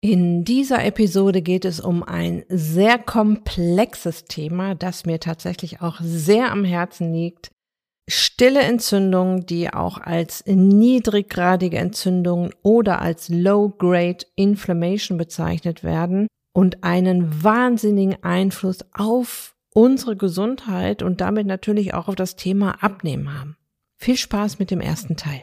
In dieser Episode geht es um ein sehr komplexes Thema, das mir tatsächlich auch sehr am Herzen liegt. Stille Entzündungen, die auch als niedriggradige Entzündungen oder als Low-Grade Inflammation bezeichnet werden und einen wahnsinnigen Einfluss auf unsere Gesundheit und damit natürlich auch auf das Thema Abnehmen haben. Viel Spaß mit dem ersten Teil.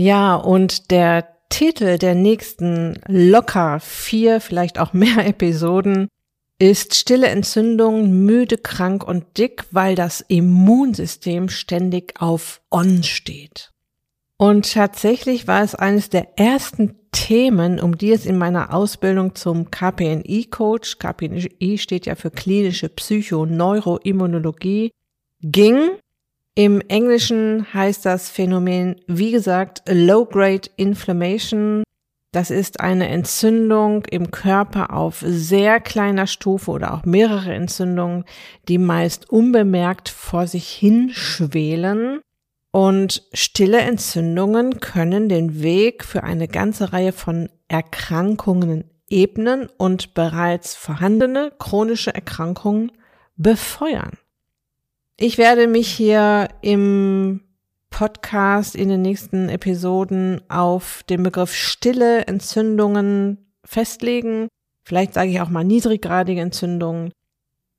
Ja, und der Titel der nächsten locker vier, vielleicht auch mehr Episoden ist Stille Entzündung, müde, krank und dick, weil das Immunsystem ständig auf On steht. Und tatsächlich war es eines der ersten Themen, um die es in meiner Ausbildung zum KPNI-Coach, KPNI steht ja für klinische Psychoneuroimmunologie, ging im Englischen heißt das Phänomen, wie gesagt, Low-Grade Inflammation. Das ist eine Entzündung im Körper auf sehr kleiner Stufe oder auch mehrere Entzündungen, die meist unbemerkt vor sich hinschwelen. Und stille Entzündungen können den Weg für eine ganze Reihe von Erkrankungen ebnen und bereits vorhandene chronische Erkrankungen befeuern. Ich werde mich hier im Podcast in den nächsten Episoden auf den Begriff stille Entzündungen festlegen. Vielleicht sage ich auch mal niedriggradige Entzündungen.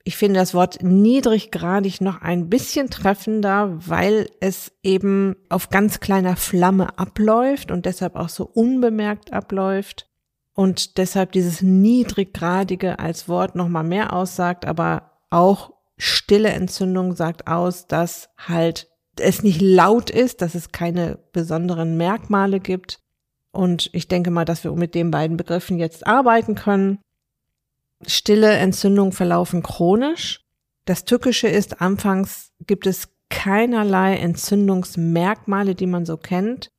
Ich finde das Wort niedriggradig noch ein bisschen treffender, weil es eben auf ganz kleiner Flamme abläuft und deshalb auch so unbemerkt abläuft und deshalb dieses niedriggradige als Wort noch mal mehr aussagt, aber auch stille Entzündung sagt aus, dass halt es nicht laut ist, dass es keine besonderen Merkmale gibt. Und ich denke mal, dass wir mit den beiden Begriffen jetzt arbeiten können. Stille Entzündungen verlaufen chronisch. Das Tückische ist, anfangs gibt es keinerlei Entzündungsmerkmale, die man so kennt.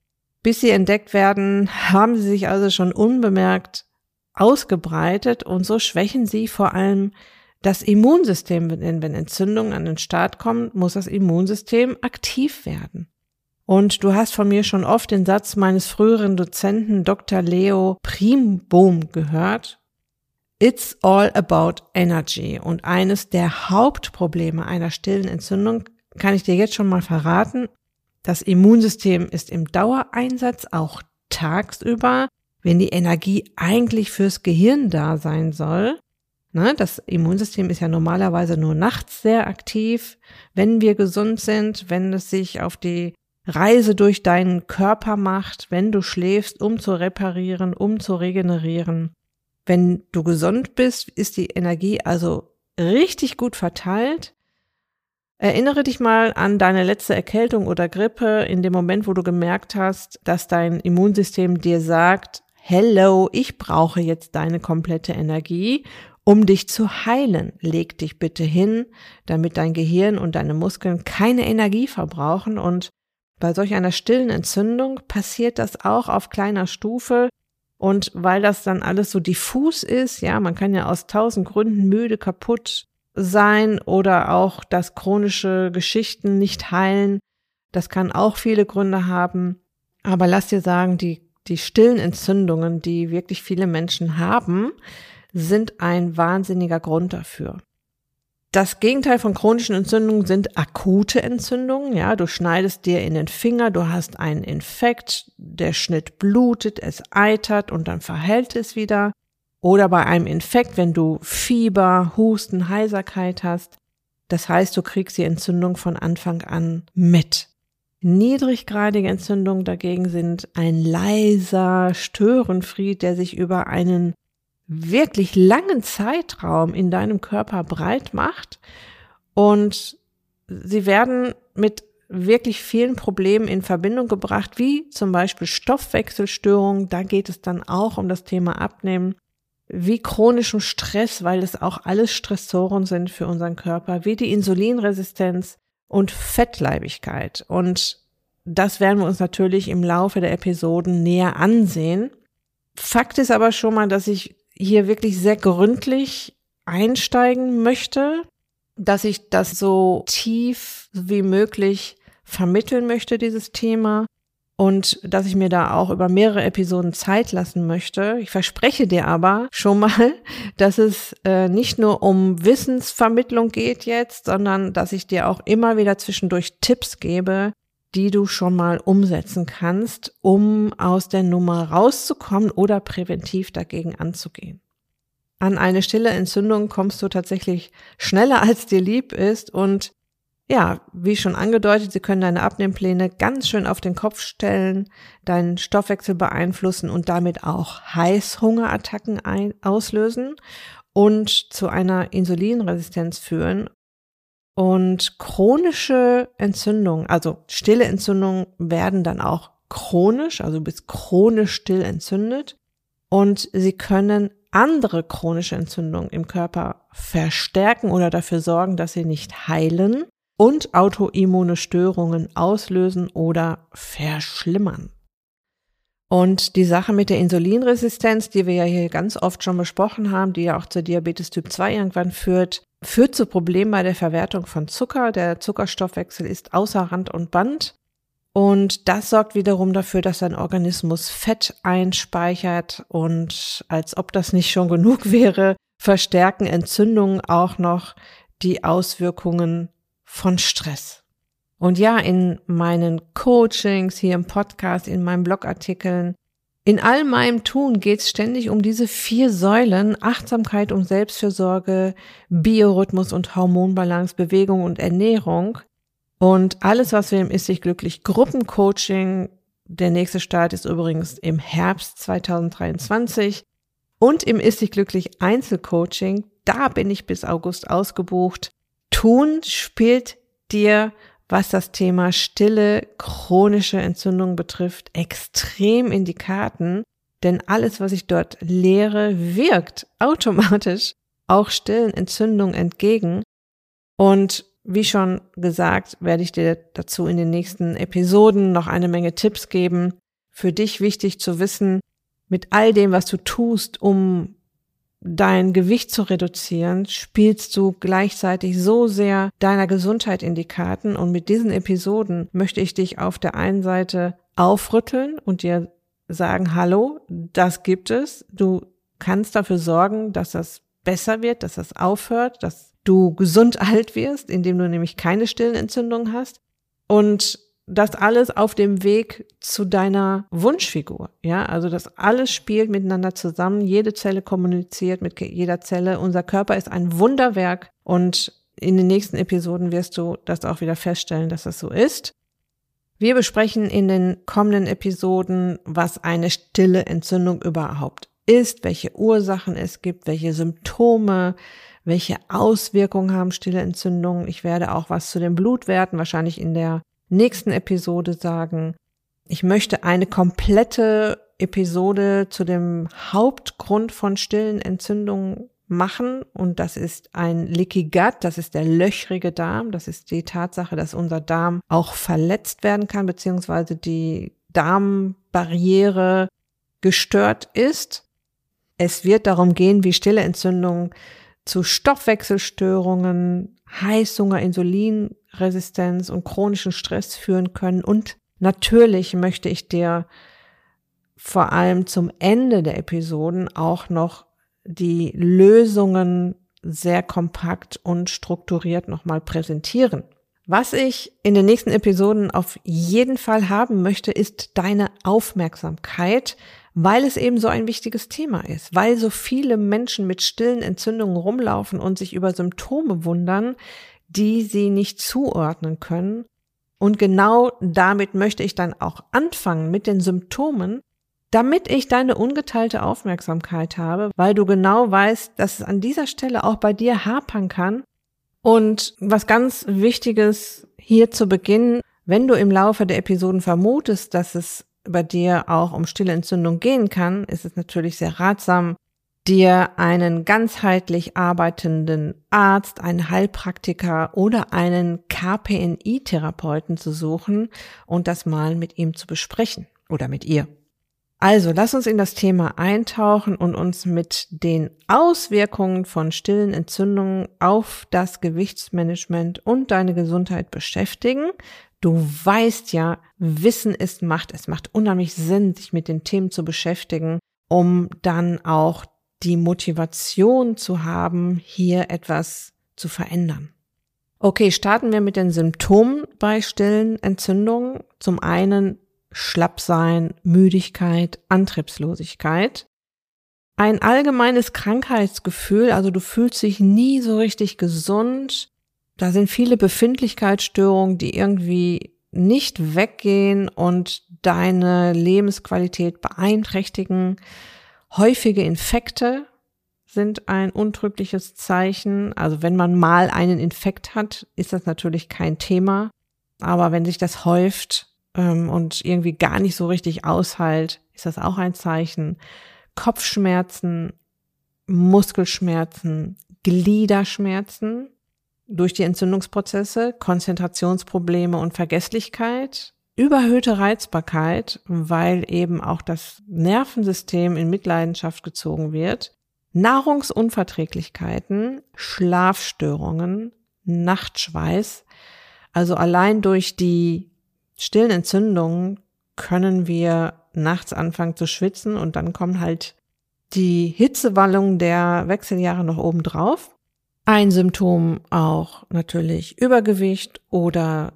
Bis sie entdeckt werden, haben sie sich also schon unbemerkt ausgebreitet und so schwächen sie vor allem das Immunsystem, wenn, Entzündungen an den Start kommen, muss das Immunsystem aktiv werden. Und du hast von mir schon oft den Satz meines früheren Dozenten Dr. Leo Primbohm gehört. It's all about energy. Und eines der Hauptprobleme einer stillen Entzündung kann ich dir jetzt schon mal verraten. Das Immunsystem ist im Dauereinsatz auch tagsüber, wenn die Energie eigentlich fürs Gehirn da sein soll. Ne, das Immunsystem ist ja normalerweise nur nachts sehr aktiv, wenn wir gesund sind, wenn es sich auf die Reise durch deinen Körper macht, wenn du schläfst, um zu reparieren, um zu regenerieren. Wenn du gesund bist, ist die Energie also richtig gut verteilt. Erinnere dich mal an deine letzte Erkältung oder Grippe in dem Moment, wo du gemerkt hast, dass dein Immunsystem dir sagt, Hello, ich brauche jetzt deine komplette Energie um dich zu heilen, leg dich bitte hin, damit dein Gehirn und deine Muskeln keine Energie verbrauchen und bei solch einer stillen Entzündung passiert das auch auf kleiner Stufe und weil das dann alles so diffus ist, ja, man kann ja aus tausend Gründen müde, kaputt sein oder auch das chronische Geschichten nicht heilen. Das kann auch viele Gründe haben. Aber lass dir sagen, die, die stillen Entzündungen, die wirklich viele Menschen haben, sind ein wahnsinniger Grund dafür. Das Gegenteil von chronischen Entzündungen sind akute Entzündungen. Ja, du schneidest dir in den Finger, du hast einen Infekt, der Schnitt blutet, es eitert und dann verhält es wieder. Oder bei einem Infekt, wenn du Fieber, Husten, Heiserkeit hast. Das heißt, du kriegst die Entzündung von Anfang an mit. Niedriggradige Entzündungen dagegen sind ein leiser Störenfried, der sich über einen wirklich langen Zeitraum in deinem Körper breit macht und sie werden mit wirklich vielen Problemen in Verbindung gebracht, wie zum Beispiel Stoffwechselstörungen. Da geht es dann auch um das Thema Abnehmen wie chronischen Stress, weil es auch alles Stressoren sind für unseren Körper, wie die Insulinresistenz und Fettleibigkeit. Und das werden wir uns natürlich im Laufe der Episoden näher ansehen. Fakt ist aber schon mal, dass ich hier wirklich sehr gründlich einsteigen möchte, dass ich das so tief wie möglich vermitteln möchte, dieses Thema und dass ich mir da auch über mehrere Episoden Zeit lassen möchte. Ich verspreche dir aber schon mal, dass es äh, nicht nur um Wissensvermittlung geht jetzt, sondern dass ich dir auch immer wieder zwischendurch Tipps gebe, die du schon mal umsetzen kannst, um aus der Nummer rauszukommen oder präventiv dagegen anzugehen. An eine stille Entzündung kommst du tatsächlich schneller als dir lieb ist und ja, wie schon angedeutet, sie können deine Abnehmpläne ganz schön auf den Kopf stellen, deinen Stoffwechsel beeinflussen und damit auch Heißhungerattacken auslösen und zu einer Insulinresistenz führen. Und chronische Entzündungen, also stille Entzündungen werden dann auch chronisch, also bis chronisch still entzündet. Und sie können andere chronische Entzündungen im Körper verstärken oder dafür sorgen, dass sie nicht heilen und autoimmune Störungen auslösen oder verschlimmern. Und die Sache mit der Insulinresistenz, die wir ja hier ganz oft schon besprochen haben, die ja auch zur Diabetes Typ 2 irgendwann führt, führt zu Problemen bei der Verwertung von Zucker. Der Zuckerstoffwechsel ist außer Rand und Band. Und das sorgt wiederum dafür, dass dein Organismus Fett einspeichert und als ob das nicht schon genug wäre, verstärken Entzündungen auch noch die Auswirkungen von Stress. Und ja, in meinen Coachings, hier im Podcast, in meinen Blogartikeln, in all meinem Tun geht es ständig um diese vier Säulen Achtsamkeit und Selbstfürsorge, Biorhythmus und Hormonbalance, Bewegung und Ernährung. Und alles, was wir im Ist sich glücklich Gruppencoaching, der nächste Start ist übrigens im Herbst 2023 und im Ist sich glücklich Einzelcoaching, da bin ich bis August ausgebucht tun, spielt dir, was das Thema stille chronische Entzündung betrifft, extrem in die Karten, denn alles, was ich dort lehre, wirkt automatisch auch stillen Entzündungen entgegen. Und wie schon gesagt, werde ich dir dazu in den nächsten Episoden noch eine Menge Tipps geben. Für dich wichtig zu wissen, mit all dem, was du tust, um dein Gewicht zu reduzieren, spielst du gleichzeitig so sehr deiner Gesundheit in die Karten. Und mit diesen Episoden möchte ich dich auf der einen Seite aufrütteln und dir sagen, hallo, das gibt es. Du kannst dafür sorgen, dass das besser wird, dass das aufhört, dass du gesund alt wirst, indem du nämlich keine stillen Entzündungen hast. Und das alles auf dem Weg zu deiner Wunschfigur. Ja, also das alles spielt miteinander zusammen. Jede Zelle kommuniziert mit jeder Zelle. Unser Körper ist ein Wunderwerk und in den nächsten Episoden wirst du das auch wieder feststellen, dass das so ist. Wir besprechen in den kommenden Episoden, was eine stille Entzündung überhaupt ist, welche Ursachen es gibt, welche Symptome, welche Auswirkungen haben stille Entzündungen. Ich werde auch was zu den Blutwerten wahrscheinlich in der nächsten Episode sagen. Ich möchte eine komplette Episode zu dem Hauptgrund von stillen Entzündungen machen und das ist ein Leaky Gut, das ist der löchrige Darm, das ist die Tatsache, dass unser Darm auch verletzt werden kann, beziehungsweise die Darmbarriere gestört ist. Es wird darum gehen, wie stille Entzündungen zu Stoffwechselstörungen, Heißhunger, Insulinresistenz und chronischen Stress führen können. Und natürlich möchte ich dir vor allem zum Ende der Episoden auch noch die Lösungen sehr kompakt und strukturiert nochmal präsentieren. Was ich in den nächsten Episoden auf jeden Fall haben möchte, ist deine Aufmerksamkeit, weil es eben so ein wichtiges Thema ist, weil so viele Menschen mit stillen Entzündungen rumlaufen und sich über Symptome wundern, die sie nicht zuordnen können. Und genau damit möchte ich dann auch anfangen mit den Symptomen, damit ich deine ungeteilte Aufmerksamkeit habe, weil du genau weißt, dass es an dieser Stelle auch bei dir hapern kann. Und was ganz Wichtiges hier zu Beginn, Wenn du im Laufe der Episoden vermutest, dass es bei dir auch um stille Entzündung gehen kann, ist es natürlich sehr ratsam, dir einen ganzheitlich arbeitenden Arzt, einen Heilpraktiker oder einen KPNI-Therapeuten zu suchen und das mal mit ihm zu besprechen oder mit ihr. Also lass uns in das Thema eintauchen und uns mit den Auswirkungen von stillen Entzündungen auf das Gewichtsmanagement und deine Gesundheit beschäftigen. Du weißt ja, Wissen ist Macht. Es macht unheimlich Sinn, sich mit den Themen zu beschäftigen, um dann auch die Motivation zu haben, hier etwas zu verändern. Okay, starten wir mit den Symptomen bei stillen Entzündungen. Zum einen Schlappsein, Müdigkeit, Antriebslosigkeit. Ein allgemeines Krankheitsgefühl, also du fühlst dich nie so richtig gesund. Da sind viele Befindlichkeitsstörungen, die irgendwie nicht weggehen und deine Lebensqualität beeinträchtigen. Häufige Infekte sind ein untrügliches Zeichen. Also wenn man mal einen Infekt hat, ist das natürlich kein Thema. Aber wenn sich das häuft, ähm, und irgendwie gar nicht so richtig aushält, ist das auch ein Zeichen. Kopfschmerzen, Muskelschmerzen, Gliederschmerzen durch die Entzündungsprozesse, Konzentrationsprobleme und Vergesslichkeit, überhöhte Reizbarkeit, weil eben auch das Nervensystem in Mitleidenschaft gezogen wird, Nahrungsunverträglichkeiten, Schlafstörungen, Nachtschweiß, also allein durch die stillen Entzündungen können wir nachts anfangen zu schwitzen und dann kommen halt die Hitzewallungen der Wechseljahre noch oben drauf. Ein Symptom auch natürlich Übergewicht oder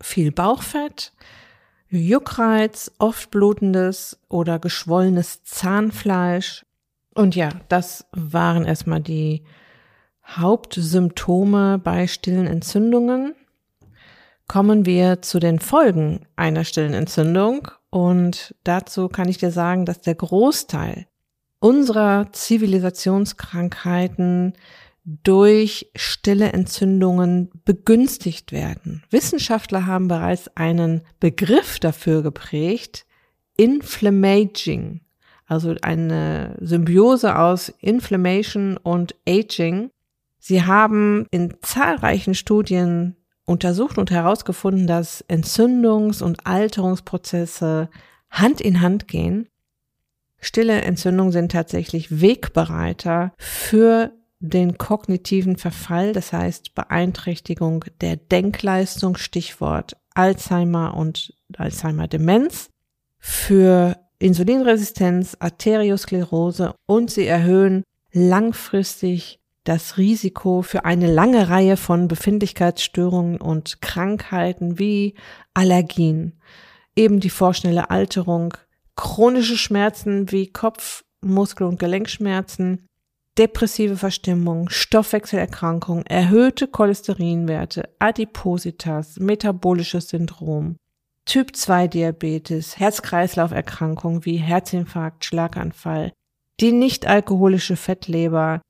viel Bauchfett, Juckreiz, oft blutendes oder geschwollenes Zahnfleisch. Und ja, das waren erstmal die Hauptsymptome bei stillen Entzündungen kommen wir zu den Folgen einer stillen Entzündung. Und dazu kann ich dir sagen, dass der Großteil unserer Zivilisationskrankheiten durch stille Entzündungen begünstigt werden. Wissenschaftler haben bereits einen Begriff dafür geprägt, Inflammaging, also eine Symbiose aus Inflammation und Aging. Sie haben in zahlreichen Studien untersucht und herausgefunden, dass Entzündungs- und Alterungsprozesse Hand in Hand gehen. Stille Entzündungen sind tatsächlich Wegbereiter für den kognitiven Verfall, das heißt Beeinträchtigung der Denkleistung, Stichwort Alzheimer und Alzheimer-Demenz, für Insulinresistenz, Arteriosklerose und sie erhöhen langfristig das Risiko für eine lange Reihe von Befindlichkeitsstörungen und Krankheiten wie Allergien, eben die vorschnelle Alterung, chronische Schmerzen wie Kopf-, Muskel- und Gelenkschmerzen, depressive Verstimmung, Stoffwechselerkrankung, erhöhte Cholesterinwerte, Adipositas, metabolisches Syndrom, Typ 2 Diabetes, Herz-Kreislauf-Erkrankungen wie Herzinfarkt, Schlaganfall, die nicht alkoholische Fettleber,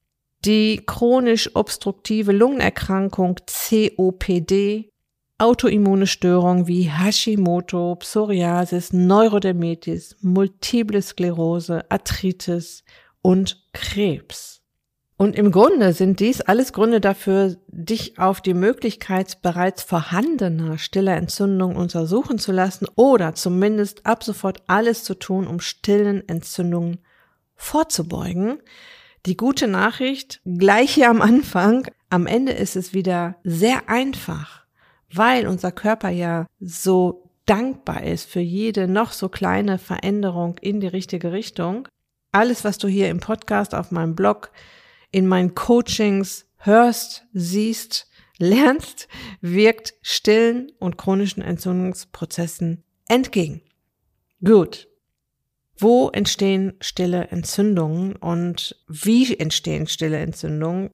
die chronisch obstruktive Lungenerkrankung COPD, autoimmune Störungen wie Hashimoto, Psoriasis, Neurodermitis, Multiple Sklerose, Arthritis und Krebs. Und im Grunde sind dies alles Gründe dafür, dich auf die Möglichkeit bereits vorhandener stiller Entzündungen untersuchen zu lassen oder zumindest ab sofort alles zu tun, um stillen Entzündungen vorzubeugen. Die gute Nachricht, gleich hier am Anfang, am Ende ist es wieder sehr einfach, weil unser Körper ja so dankbar ist für jede noch so kleine Veränderung in die richtige Richtung. Alles, was du hier im Podcast, auf meinem Blog, in meinen Coachings hörst, siehst, lernst, wirkt stillen und chronischen Entzündungsprozessen entgegen. Gut. Wo entstehen stille Entzündungen und wie entstehen stille Entzündungen?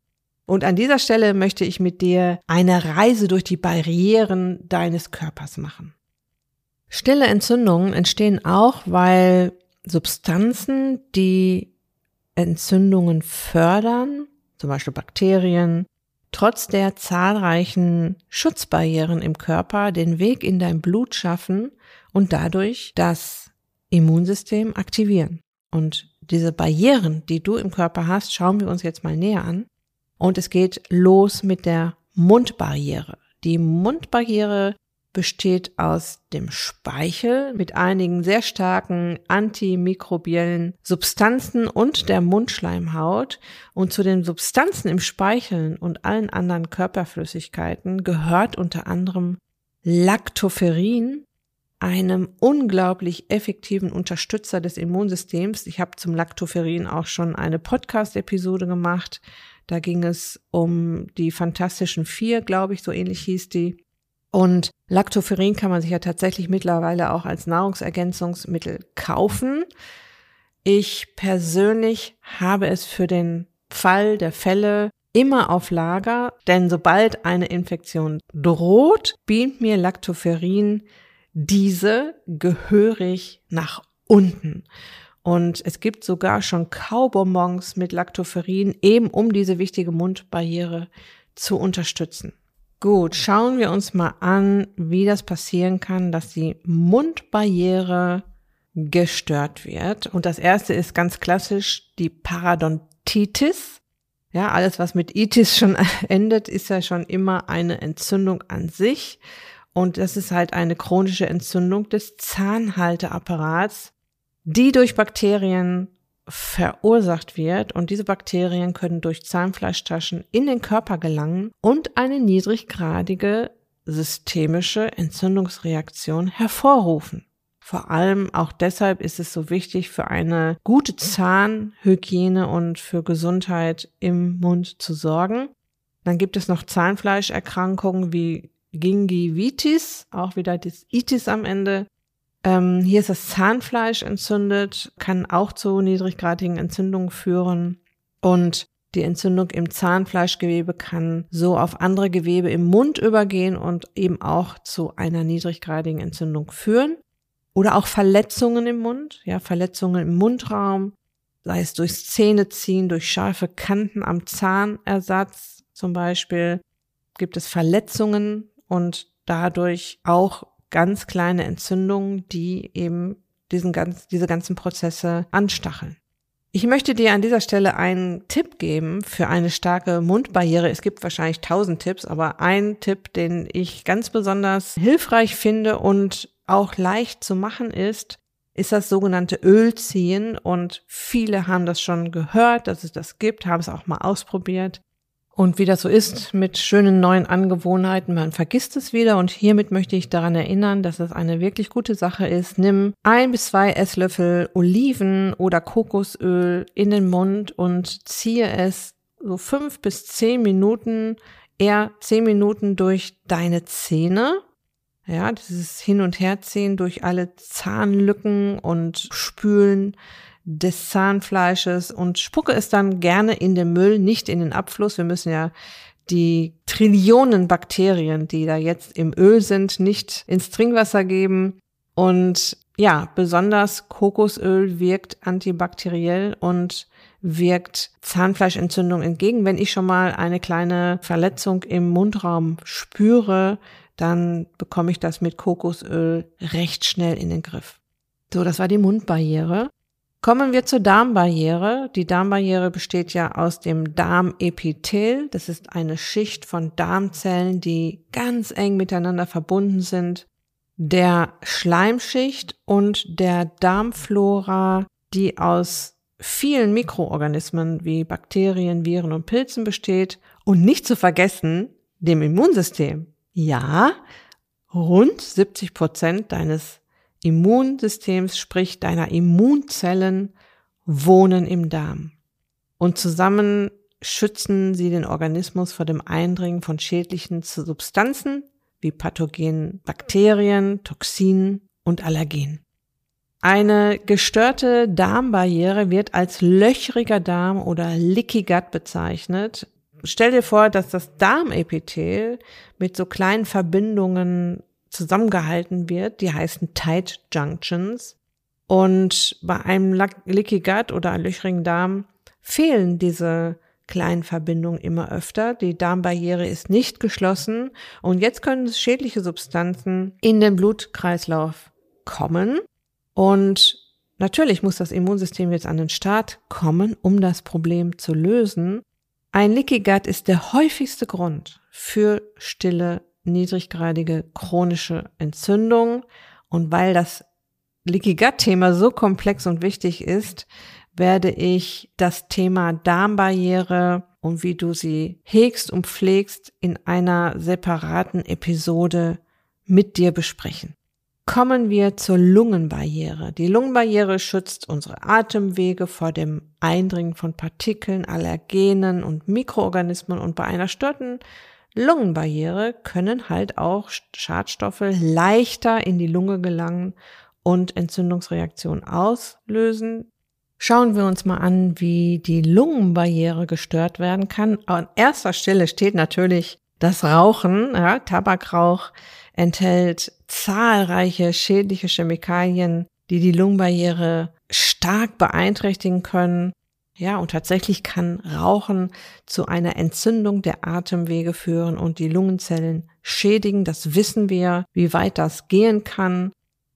Und an dieser Stelle möchte ich mit dir eine Reise durch die Barrieren deines Körpers machen. Stille Entzündungen entstehen auch, weil Substanzen, die Entzündungen fördern, zum Beispiel Bakterien, trotz der zahlreichen Schutzbarrieren im Körper den Weg in dein Blut schaffen und dadurch das Immunsystem aktivieren. Und diese Barrieren, die du im Körper hast, schauen wir uns jetzt mal näher an. Und es geht los mit der Mundbarriere. Die Mundbarriere besteht aus dem Speichel mit einigen sehr starken antimikrobiellen Substanzen und der Mundschleimhaut. Und zu den Substanzen im Speichel und allen anderen Körperflüssigkeiten gehört unter anderem Lactoferrin, einem unglaublich effektiven Unterstützer des Immunsystems. Ich habe zum Lactoferrin auch schon eine Podcast-Episode gemacht. Da ging es um die Fantastischen Vier, glaube ich, so ähnlich hieß die. Und Lactoferrin kann man sich ja tatsächlich mittlerweile auch als Nahrungsergänzungsmittel kaufen. Ich persönlich habe es für den Fall der Fälle immer auf Lager, denn sobald eine Infektion droht, beamt mir Lactoferrin diese gehörig nach unten. Und es gibt sogar schon Kaubonbons mit Lactoferrin, eben um diese wichtige Mundbarriere zu unterstützen. Gut, schauen wir uns mal an, wie das passieren kann, dass die Mundbarriere gestört wird. Und das erste ist ganz klassisch die Parodontitis. Ja, alles, was mit Itis schon endet, ist ja schon immer eine Entzündung an sich. Und das ist halt eine chronische Entzündung des Zahnhalteapparats, die durch Bakterien verursacht wird und diese Bakterien können durch Zahnfleischtaschen in den Körper gelangen und eine niedriggradige systemische Entzündungsreaktion hervorrufen. Vor allem auch deshalb ist es so wichtig, für eine gute Zahnhygiene und für Gesundheit im Mund zu sorgen. Dann gibt es noch Zahnfleischerkrankungen wie Gingivitis, auch wieder das Itis am Ende, ähm, hier ist das Zahnfleisch entzündet, kann auch zu niedriggradigen Entzündungen führen. Und die Entzündung im Zahnfleischgewebe kann so auf andere Gewebe im Mund übergehen und eben auch zu einer niedriggradigen Entzündung führen. Oder auch Verletzungen im Mund, ja, Verletzungen im Mundraum, sei es durchs Zähneziehen, durch scharfe Kanten am Zahnersatz zum Beispiel, gibt es Verletzungen und dadurch auch ganz kleine Entzündungen, die eben diesen ganz, diese ganzen Prozesse anstacheln. Ich möchte dir an dieser Stelle einen Tipp geben für eine starke Mundbarriere. Es gibt wahrscheinlich tausend Tipps, aber ein Tipp, den ich ganz besonders hilfreich finde und auch leicht zu machen ist, ist das sogenannte Ölziehen. Und viele haben das schon gehört, dass es das gibt, haben es auch mal ausprobiert. Und wie das so ist mit schönen neuen Angewohnheiten, man vergisst es wieder und hiermit möchte ich daran erinnern, dass es eine wirklich gute Sache ist. Nimm ein bis zwei Esslöffel Oliven oder Kokosöl in den Mund und ziehe es so fünf bis zehn Minuten, eher zehn Minuten durch deine Zähne. Ja, dieses Hin- und Herziehen durch alle Zahnlücken und Spülen des Zahnfleisches und spucke es dann gerne in den Müll, nicht in den Abfluss. Wir müssen ja die Trillionen Bakterien, die da jetzt im Öl sind, nicht ins Trinkwasser geben. Und ja, besonders Kokosöl wirkt antibakteriell und wirkt Zahnfleischentzündung entgegen. Wenn ich schon mal eine kleine Verletzung im Mundraum spüre, dann bekomme ich das mit Kokosöl recht schnell in den Griff. So, das war die Mundbarriere. Kommen wir zur Darmbarriere. Die Darmbarriere besteht ja aus dem Darmepithel. Das ist eine Schicht von Darmzellen, die ganz eng miteinander verbunden sind. Der Schleimschicht und der Darmflora, die aus vielen Mikroorganismen wie Bakterien, Viren und Pilzen besteht. Und nicht zu vergessen, dem Immunsystem. Ja, rund 70 Prozent deines Immunsystems, sprich deiner Immunzellen, wohnen im Darm. Und zusammen schützen sie den Organismus vor dem Eindringen von schädlichen Substanzen wie pathogenen Bakterien, Toxinen und Allergen. Eine gestörte Darmbarriere wird als löchriger Darm oder Leaky Gut bezeichnet. Stell dir vor, dass das Darmepithel mit so kleinen Verbindungen zusammengehalten wird. Die heißen Tight Junctions. Und bei einem Leaky Gut oder einem löchrigen Darm fehlen diese kleinen Verbindungen immer öfter. Die Darmbarriere ist nicht geschlossen und jetzt können schädliche Substanzen in den Blutkreislauf kommen und natürlich muss das Immunsystem jetzt an den Start kommen, um das Problem zu lösen. Ein Leaky Gut ist der häufigste Grund für stille, niedriggradige chronische Entzündung und weil das Leaky Gut Thema so komplex und wichtig ist, werde ich das Thema Darmbarriere und wie du sie hegst und pflegst in einer separaten Episode mit dir besprechen. Kommen wir zur Lungenbarriere. Die Lungenbarriere schützt unsere Atemwege vor dem Eindringen von Partikeln, Allergenen und Mikroorganismen und bei einer störten Lungenbarriere können halt auch Schadstoffe leichter in die Lunge gelangen und Entzündungsreaktionen auslösen. Schauen wir uns mal an, wie die Lungenbarriere gestört werden kann. An erster Stelle steht natürlich das Rauchen. Ja, Tabakrauch enthält zahlreiche schädliche Chemikalien, die die Lungenbarriere stark beeinträchtigen können. Ja, und tatsächlich kann Rauchen zu einer Entzündung der Atemwege führen und die Lungenzellen schädigen. Das wissen wir, wie weit das gehen kann.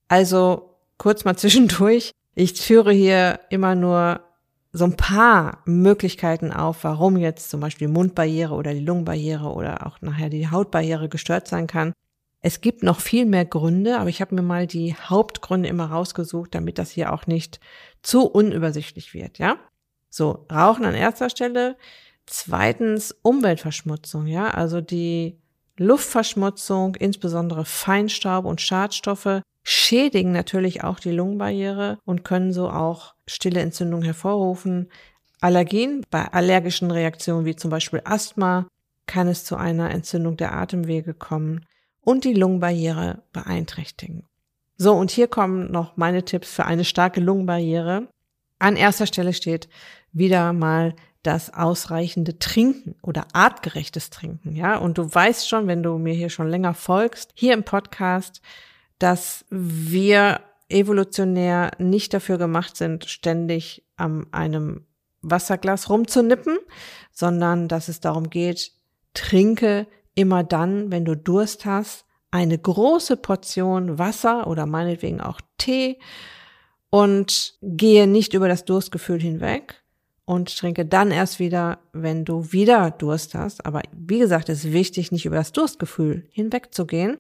Also kurz mal zwischendurch. Ich führe hier immer nur so ein paar Möglichkeiten auf, warum jetzt zum Beispiel die Mundbarriere oder die Lungenbarriere oder auch nachher die Hautbarriere gestört sein kann. Es gibt noch viel mehr Gründe, aber ich habe mir mal die Hauptgründe immer rausgesucht, damit das hier auch nicht zu unübersichtlich wird, ja? So, Rauchen an erster Stelle. Zweitens Umweltverschmutzung, ja? Also die Luftverschmutzung, insbesondere Feinstaub und Schadstoffe, schädigen natürlich auch die Lungenbarriere und können so auch stille Entzündungen hervorrufen. Allergien, bei allergischen Reaktionen wie zum Beispiel Asthma, kann es zu einer Entzündung der Atemwege kommen und die Lungenbarriere beeinträchtigen. So, und hier kommen noch meine Tipps für eine starke Lungenbarriere. An erster Stelle steht wieder mal das ausreichende Trinken oder artgerechtes Trinken, ja. Und du weißt schon, wenn du mir hier schon länger folgst, hier im Podcast, dass wir evolutionär nicht dafür gemacht sind, ständig an einem Wasserglas rumzunippen, sondern dass es darum geht, trinke immer dann, wenn du Durst hast, eine große Portion Wasser oder meinetwegen auch Tee und gehe nicht über das Durstgefühl hinweg, und trinke dann erst wieder, wenn du wieder Durst hast. Aber wie gesagt, es ist wichtig, nicht über das Durstgefühl hinwegzugehen.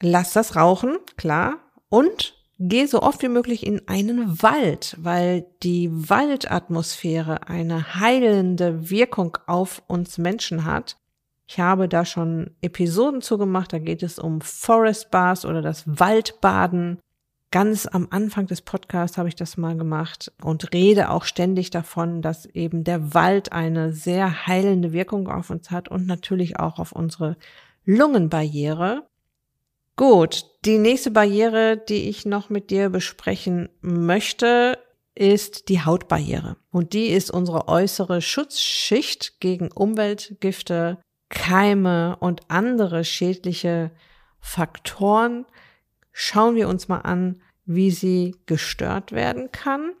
Lass das rauchen, klar. Und geh so oft wie möglich in einen Wald, weil die Waldatmosphäre eine heilende Wirkung auf uns Menschen hat. Ich habe da schon Episoden zugemacht, da geht es um Forest Bars oder das Waldbaden. Ganz am Anfang des Podcasts habe ich das mal gemacht und rede auch ständig davon, dass eben der Wald eine sehr heilende Wirkung auf uns hat und natürlich auch auf unsere Lungenbarriere. Gut, die nächste Barriere, die ich noch mit dir besprechen möchte, ist die Hautbarriere. Und die ist unsere äußere Schutzschicht gegen Umweltgifte, Keime und andere schädliche Faktoren, schauen wir uns mal an, wie sie gestört werden kann.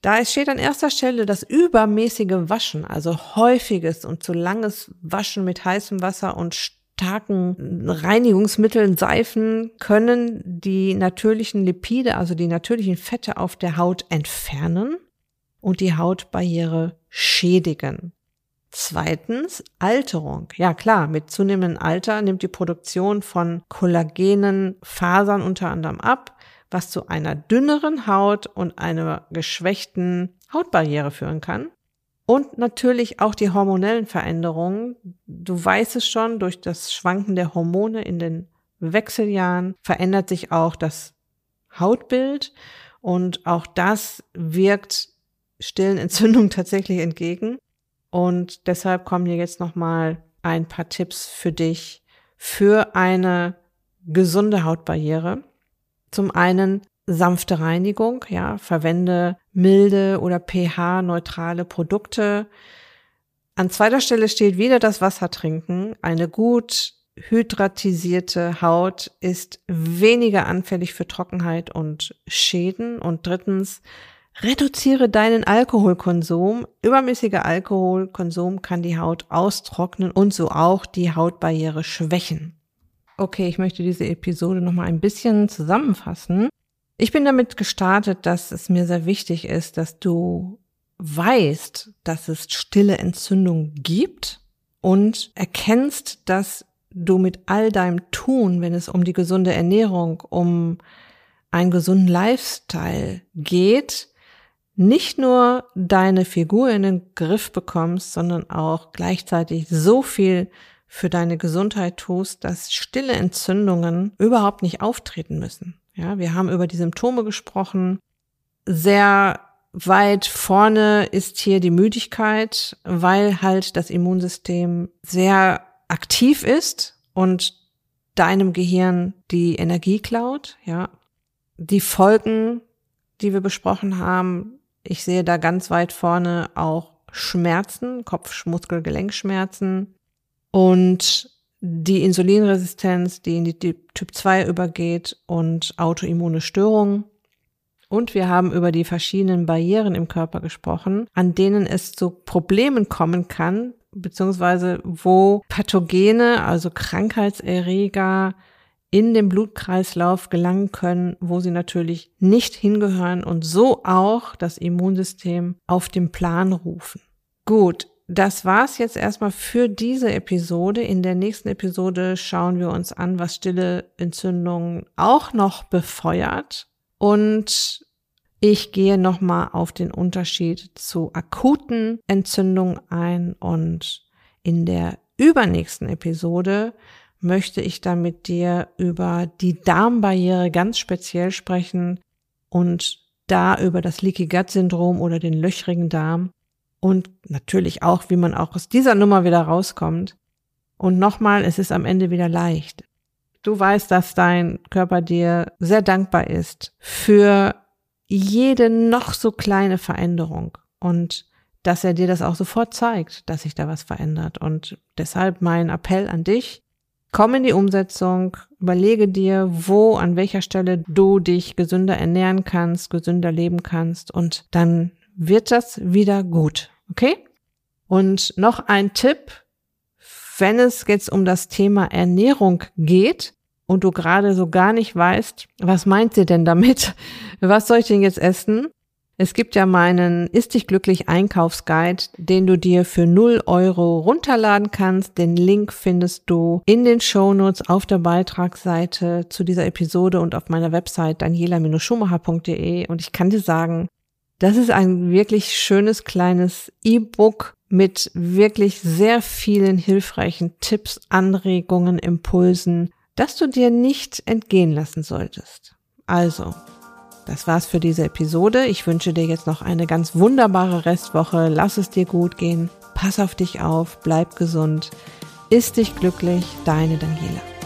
Da steht an erster Stelle das übermäßige Waschen, also häufiges und zu langes Waschen mit heißem Wasser und starken Reinigungsmitteln, Seifen können die natürlichen Lipide, also die natürlichen Fette auf der Haut entfernen und die Hautbarriere schädigen. Zweitens Alterung. Ja klar, mit zunehmendem Alter nimmt die Produktion von kollagenen Fasern unter anderem ab, was zu einer dünneren Haut und einer geschwächten Hautbarriere führen kann. Und natürlich auch die hormonellen Veränderungen. Du weißt es schon, durch das Schwanken der Hormone in den Wechseljahren verändert sich auch das Hautbild und auch das wirkt stillen Entzündungen tatsächlich entgegen. Und deshalb kommen hier jetzt nochmal ein paar Tipps für dich für eine gesunde Hautbarriere. Zum einen sanfte Reinigung, ja, verwende milde oder pH-neutrale Produkte. An zweiter Stelle steht wieder das Wasser trinken. Eine gut hydratisierte Haut ist weniger anfällig für Trockenheit und Schäden. Und drittens, Reduziere deinen Alkoholkonsum. Übermäßiger Alkoholkonsum kann die Haut austrocknen und so auch die Hautbarriere schwächen. Okay, ich möchte diese Episode noch mal ein bisschen zusammenfassen. Ich bin damit gestartet, dass es mir sehr wichtig ist, dass du weißt, dass es stille Entzündung gibt und erkennst, dass du mit all deinem Tun, wenn es um die gesunde Ernährung, um einen gesunden Lifestyle geht, nicht nur deine Figur in den Griff bekommst, sondern auch gleichzeitig so viel für deine Gesundheit tust, dass stille Entzündungen überhaupt nicht auftreten müssen. Ja, wir haben über die Symptome gesprochen. Sehr weit vorne ist hier die Müdigkeit, weil halt das Immunsystem sehr aktiv ist und deinem Gehirn die Energie klaut, ja. Die Folgen, die wir besprochen haben, ich sehe da ganz weit vorne auch Schmerzen, Kopfmuskel, Gelenkschmerzen und die Insulinresistenz, die in die Typ 2 übergeht und autoimmune Störungen. Und wir haben über die verschiedenen Barrieren im Körper gesprochen, an denen es zu Problemen kommen kann, beziehungsweise wo Pathogene, also Krankheitserreger, in den Blutkreislauf gelangen können, wo sie natürlich nicht hingehören und so auch das Immunsystem auf den Plan rufen. Gut, das war's jetzt erstmal für diese Episode. In der nächsten Episode schauen wir uns an, was stille Entzündungen auch noch befeuert und ich gehe nochmal auf den Unterschied zu akuten Entzündungen ein und in der übernächsten Episode möchte ich da mit dir über die Darmbarriere ganz speziell sprechen und da über das Leaky Gut Syndrom oder den löchrigen Darm und natürlich auch, wie man auch aus dieser Nummer wieder rauskommt. Und nochmal, es ist am Ende wieder leicht. Du weißt, dass dein Körper dir sehr dankbar ist für jede noch so kleine Veränderung und dass er dir das auch sofort zeigt, dass sich da was verändert. Und deshalb mein Appell an dich, Komm in die Umsetzung, überlege dir, wo, an welcher Stelle du dich gesünder ernähren kannst, gesünder leben kannst und dann wird das wieder gut. Okay? Und noch ein Tipp, wenn es jetzt um das Thema Ernährung geht und du gerade so gar nicht weißt, was meint sie denn damit? Was soll ich denn jetzt essen? Es gibt ja meinen Ist dich glücklich Einkaufsguide, den du dir für 0 Euro runterladen kannst. Den Link findest du in den Shownotes auf der Beitragsseite zu dieser Episode und auf meiner Website daniela-schumacher.de. Und ich kann dir sagen, das ist ein wirklich schönes kleines E-Book mit wirklich sehr vielen hilfreichen Tipps, Anregungen, Impulsen, dass du dir nicht entgehen lassen solltest. Also, das war's für diese Episode. Ich wünsche dir jetzt noch eine ganz wunderbare Restwoche. Lass es dir gut gehen. Pass auf dich auf. Bleib gesund. Ist dich glücklich. Deine Daniela.